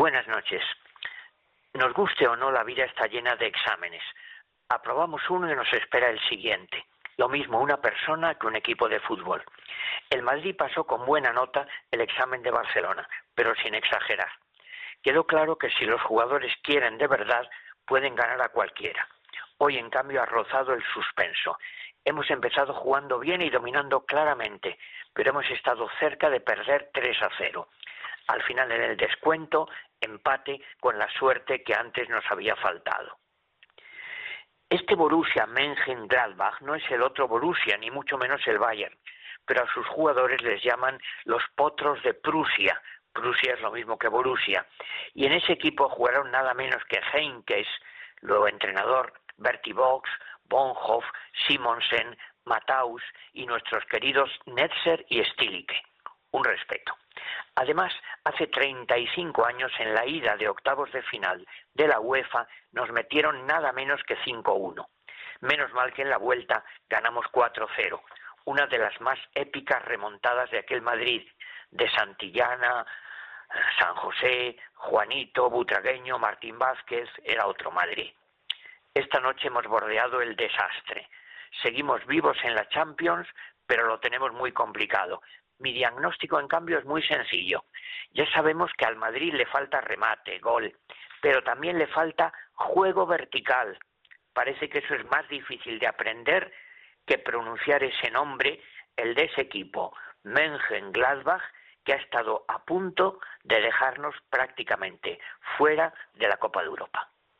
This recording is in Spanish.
Buenas noches. Nos guste o no, la vida está llena de exámenes. Aprobamos uno y nos espera el siguiente. Lo mismo una persona que un equipo de fútbol. El Madrid pasó con buena nota el examen de Barcelona, pero sin exagerar. Quedó claro que si los jugadores quieren de verdad, pueden ganar a cualquiera. Hoy, en cambio, ha rozado el suspenso. Hemos empezado jugando bien y dominando claramente, pero hemos estado cerca de perder 3 a 0. Al final, en el descuento, empate con la suerte que antes nos había faltado. Este Borussia Mönchengladbach no es el otro Borussia, ni mucho menos el Bayern, pero a sus jugadores les llaman los potros de Prusia. Prusia es lo mismo que Borussia. Y en ese equipo jugaron nada menos que Heinkes, luego entrenador, Bertie Box, Bonhoff, Simonsen, Mataus y nuestros queridos Netzer y Stilicke. Un respeto. Además, hace 35 años en la ida de octavos de final de la UEFA nos metieron nada menos que 5-1. Menos mal que en la vuelta ganamos 4-0, una de las más épicas remontadas de aquel Madrid, de Santillana, San José, Juanito, Butragueño, Martín Vázquez, era otro Madrid. Esta noche hemos bordeado el desastre. Seguimos vivos en la Champions, pero lo tenemos muy complicado. Mi diagnóstico, en cambio, es muy sencillo. Ya sabemos que al Madrid le falta remate, gol, pero también le falta juego vertical. Parece que eso es más difícil de aprender que pronunciar ese nombre, el de ese equipo, Mönchengladbach, que ha estado a punto de dejarnos prácticamente fuera de la Copa de Europa.